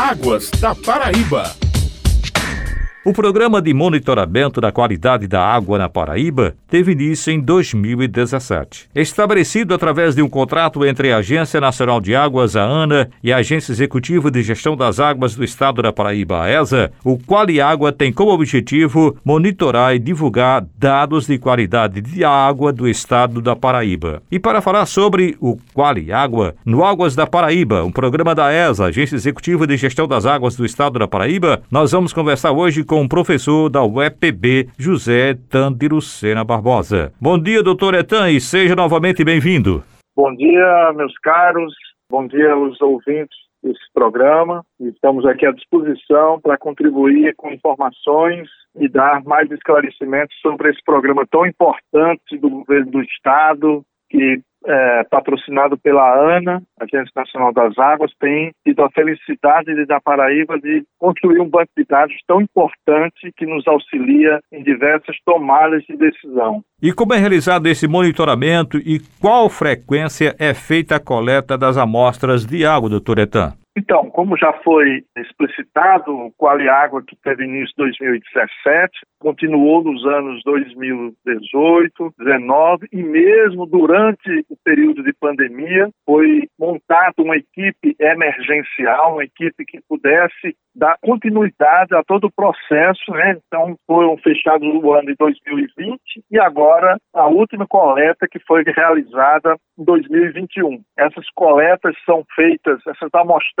Águas da Paraíba. O programa de monitoramento da qualidade da água na Paraíba teve início em 2017. Estabelecido através de um contrato entre a Agência Nacional de Águas, a ANA, e a Agência Executiva de Gestão das Águas do Estado da Paraíba, a ESA, o Qualiágua tem como objetivo monitorar e divulgar dados de qualidade de água do Estado da Paraíba. E para falar sobre o Qualiágua, no Águas da Paraíba, um programa da ESA, Agência Executiva de Gestão das Águas do Estado da Paraíba, nós vamos conversar hoje com o professor da UEPB, José Lucena Barbosa. Bom dia, doutor Etan, e seja novamente bem-vindo. Bom dia, meus caros. Bom dia aos ouvintes desse programa. Estamos aqui à disposição para contribuir com informações e dar mais esclarecimentos sobre esse programa tão importante do governo do Estado, que é, patrocinado pela ANA, Agência Nacional das Águas, tem tido a felicidade de, da Paraíba de construir um banco de dados tão importante que nos auxilia em diversas tomadas de decisão. E como é realizado esse monitoramento e qual frequência é feita a coleta das amostras de água, doutor Etan? Então, como já foi explicitado, o Qualiágua, que teve início em 2017, continuou nos anos 2018, 2019 e mesmo durante o período de pandemia foi montada uma equipe emergencial, uma equipe que pudesse dar continuidade a todo o processo, né? Então foram fechados o ano de 2020 e agora a última coleta que foi realizada em 2021. Essas coletas são feitas, essas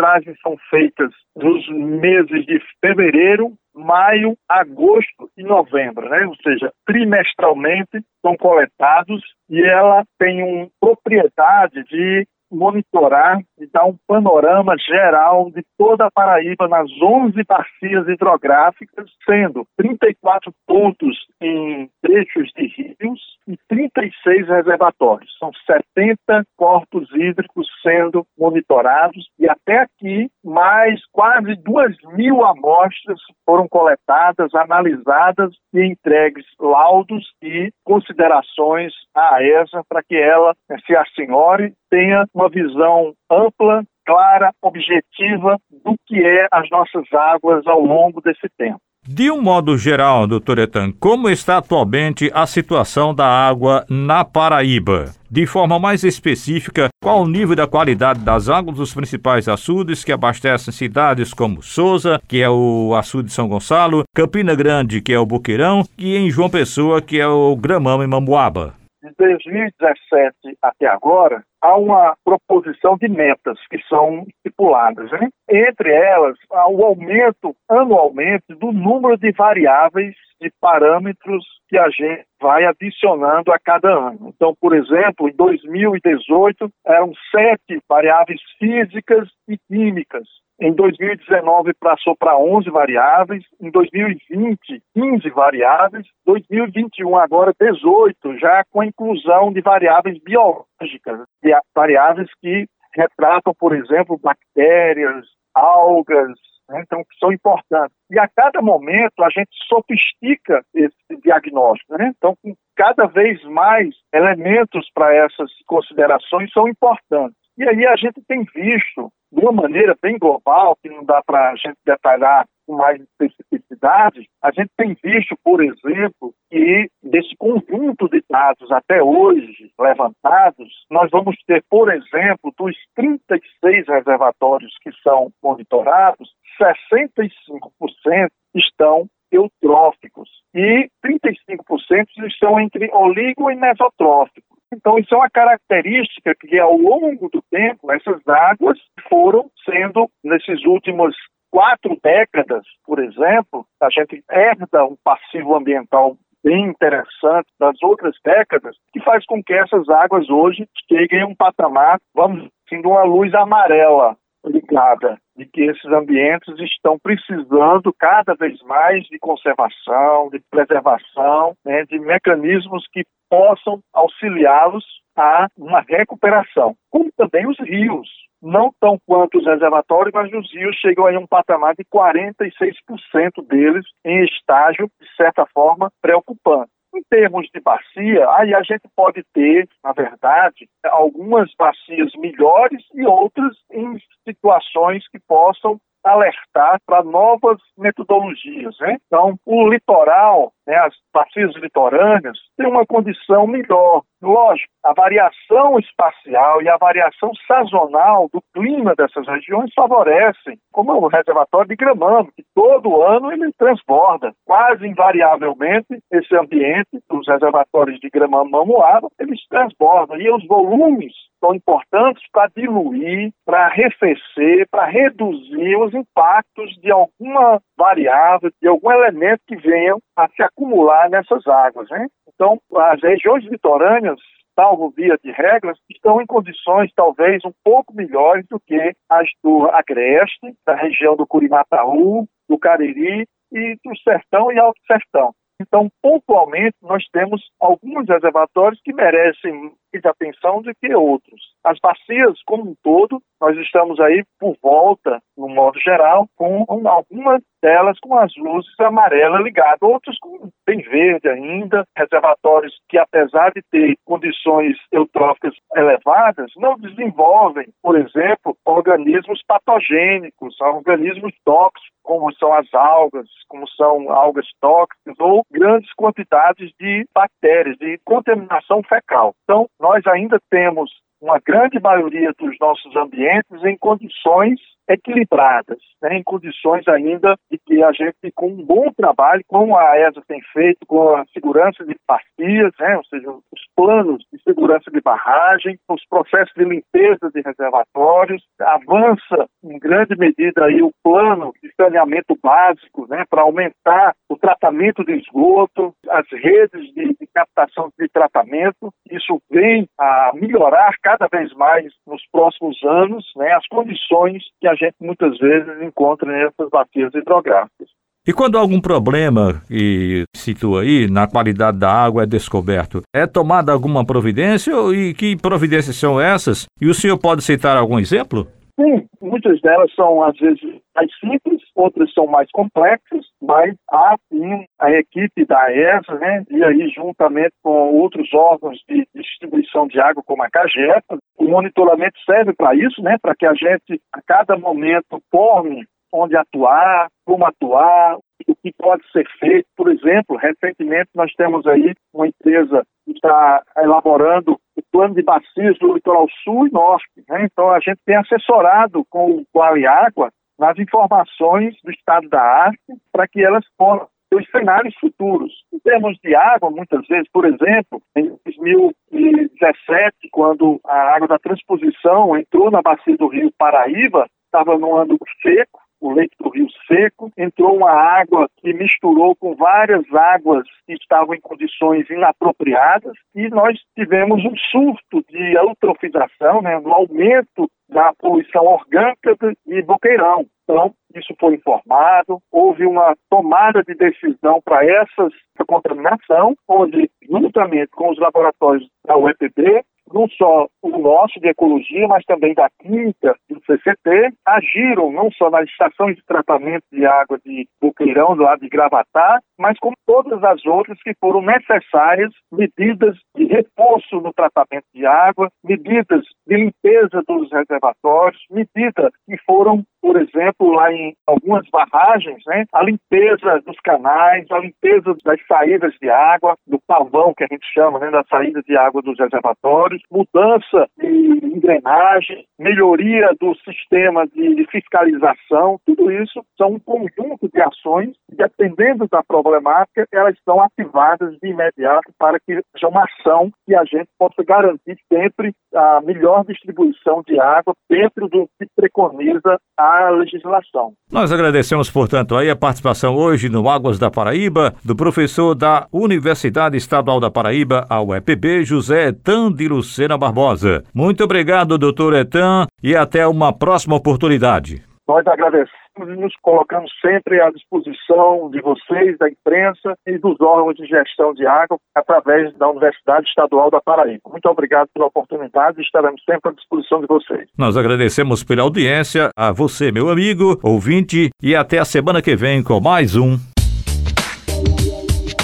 amostragens são feitas nos meses de fevereiro, maio, agosto e novembro, né? Ou seja, trimestralmente são coletados e ela tem uma propriedade de monitorar e dar um panorama geral de toda a Paraíba nas 11 bacias hidrográficas, sendo 34 pontos em trechos de rios e 36 reservatórios. São 70 corpos hídricos sendo monitorados e até aqui mais quase 2 mil amostras foram coletadas, analisadas e entregues laudos e considerações à ESA para que ela se assenhore, tenha uma visão ampla, clara, objetiva do que é as nossas águas ao longo desse tempo. De um modo geral, doutor Etan, como está atualmente a situação da água na Paraíba? De forma mais específica, qual o nível da qualidade das águas dos principais açudes que abastecem cidades como Souza, que é o açude São Gonçalo, Campina Grande, que é o Boqueirão, e em João Pessoa, que é o Gramão e Mambuaba? De 2017 até agora, há uma proposição de metas que são estipuladas. Né? Entre elas, há o aumento anualmente do número de variáveis de parâmetros que a gente vai adicionando a cada ano. Então, por exemplo, em 2018 eram sete variáveis físicas e químicas. Em 2019 passou para 11 variáveis, em 2020 15 variáveis, 2021 agora 18, já com a inclusão de variáveis biológicas, de variáveis que retratam, por exemplo, bactérias, algas, né, então que são importantes. E a cada momento a gente sofistica esse diagnóstico, né? Então, cada vez mais elementos para essas considerações são importantes. E aí a gente tem visto, de uma maneira bem global, que não dá para a gente detalhar com mais especificidade, a gente tem visto, por exemplo, que desse conjunto de dados até hoje levantados, nós vamos ter, por exemplo, dos 36 reservatórios que são monitorados, 65% estão eutróficos e 35% estão entre oligo e mesotrófico. Então, isso é uma característica que, ao longo do tempo, essas águas foram sendo, nesses últimos quatro décadas, por exemplo, a gente herda um passivo ambiental bem interessante das outras décadas, que faz com que essas águas hoje cheguem a um patamar, vamos assim, de uma luz amarela ligada, de que esses ambientes estão precisando cada vez mais de conservação, de preservação, né, de mecanismos que possam auxiliá-los a uma recuperação, como também os rios. Não tão quanto os reservatórios, mas os rios chegam a um patamar de 46% deles em estágio, de certa forma, preocupante. Em termos de bacia, aí a gente pode ter, na verdade, algumas bacias melhores e outras em situações que possam alertar para novas metodologias. Né? Então, o litoral, né, as bacias litorâneas, tem uma condição melhor. Lógico, a variação espacial e a variação sazonal do clima dessas regiões favorecem, como o reservatório de Gramame, que todo ano ele transborda. Quase invariavelmente, esse ambiente, os reservatórios de Gramame Mamuaba, eles transbordam. E os volumes são importantes para diluir, para arrefecer, para reduzir os impactos de alguma variável, de algum elemento que venham a se acumular nessas águas. Né? Então, as regiões litorâneas salvo via de regras, estão em condições talvez um pouco melhores do que as do Agreste, da região do Curimataú, do Cariri e do Sertão e Alto Sertão. Então, pontualmente, nós temos alguns reservatórios que merecem mais atenção do que outros. As bacias, como um todo, nós estamos aí por volta, no modo geral, com algumas delas com as luzes amarelas ligadas, outros com bem verde ainda, reservatórios que, apesar de ter condições eutróficas elevadas, não desenvolvem, por exemplo, organismos patogênicos, organismos tóxicos, como são as algas, como são algas tóxicas, ou grandes quantidades de bactérias, de contaminação fecal. Então, nós ainda temos uma grande maioria dos nossos ambientes em condições equilibradas, né, em condições ainda de que a gente, com um bom trabalho, como a ESA tem feito, com a segurança de bacias, né, ou seja, os planos de segurança de barragem, os processos de limpeza de reservatórios, avança em grande medida aí o plano de saneamento básico, né, para aumentar o tratamento de esgoto, as redes de, de captação de tratamento, isso vem a melhorar cada vez mais nos próximos anos, né, as condições que a gente muitas vezes encontra nessas bacias hidrográficas. E quando algum problema que situa aí na qualidade da água é descoberto, é tomada alguma providência e que providências são essas? E o senhor pode citar algum exemplo? Sim, muitas delas são às vezes mais simples, outras são mais complexas, mas há sim a equipe da ESA, né, e aí juntamente com outros órgãos de distribuição de água como a CAGEPA, o monitoramento serve para isso, né, para que a gente a cada momento forme onde atuar, como atuar, o que pode ser feito. Por exemplo, recentemente nós temos aí uma empresa está elaborando o plano de bacias do litoral sul e norte. Né? Então a gente tem assessorado com o Quali Água nas informações do estado da arte para que elas possam os cenários futuros. Em termos de água, muitas vezes, por exemplo, em 2017, quando a água da transposição entrou na bacia do rio Paraíba, estava num ano seco, o leito do rio seco, entrou uma água que misturou com várias águas que estavam em condições inapropriadas e nós tivemos um surto de eutrofização, né, um aumento da poluição orgânica de Boqueirão. Então, isso foi informado, houve uma tomada de decisão para essa contaminação, onde, juntamente com os laboratórios da UEPB, não só o nosso de ecologia, mas também da química do CCT, agiram não só nas estações de tratamento de água de Boqueirão, lado de Gravatá, mas como todas as outras que foram necessárias, medidas de reforço no tratamento de água, medidas de limpeza dos reservatórios, medidas que foram, por exemplo, lá em algumas barragens, né, a limpeza dos canais, a limpeza das saídas de água, do pavão que a gente chama, né, da saída de água dos reservatórios, mudança de engrenagem, melhoria do sistema de fiscalização, tudo isso são um conjunto de ações, dependendo da problemática, elas são ativadas de imediato para que seja uma ação que a gente possa garantir sempre a melhor distribuição de água dentro do que preconiza a legislação. Nós agradecemos, portanto, aí a participação hoje no Águas da Paraíba do professor da Universidade Estadual da Paraíba, a UEPB, José Etan de Lucena Barbosa. Muito obrigado, doutor Etan, e até uma próxima oportunidade. Nós agradecemos e nos colocamos sempre à disposição de vocês, da imprensa e dos órgãos de gestão de água através da Universidade Estadual da Paraíba. Muito obrigado pela oportunidade e estaremos sempre à disposição de vocês. Nós agradecemos pela audiência, a você, meu amigo, ouvinte, e até a semana que vem com mais um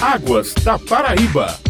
Águas da Paraíba.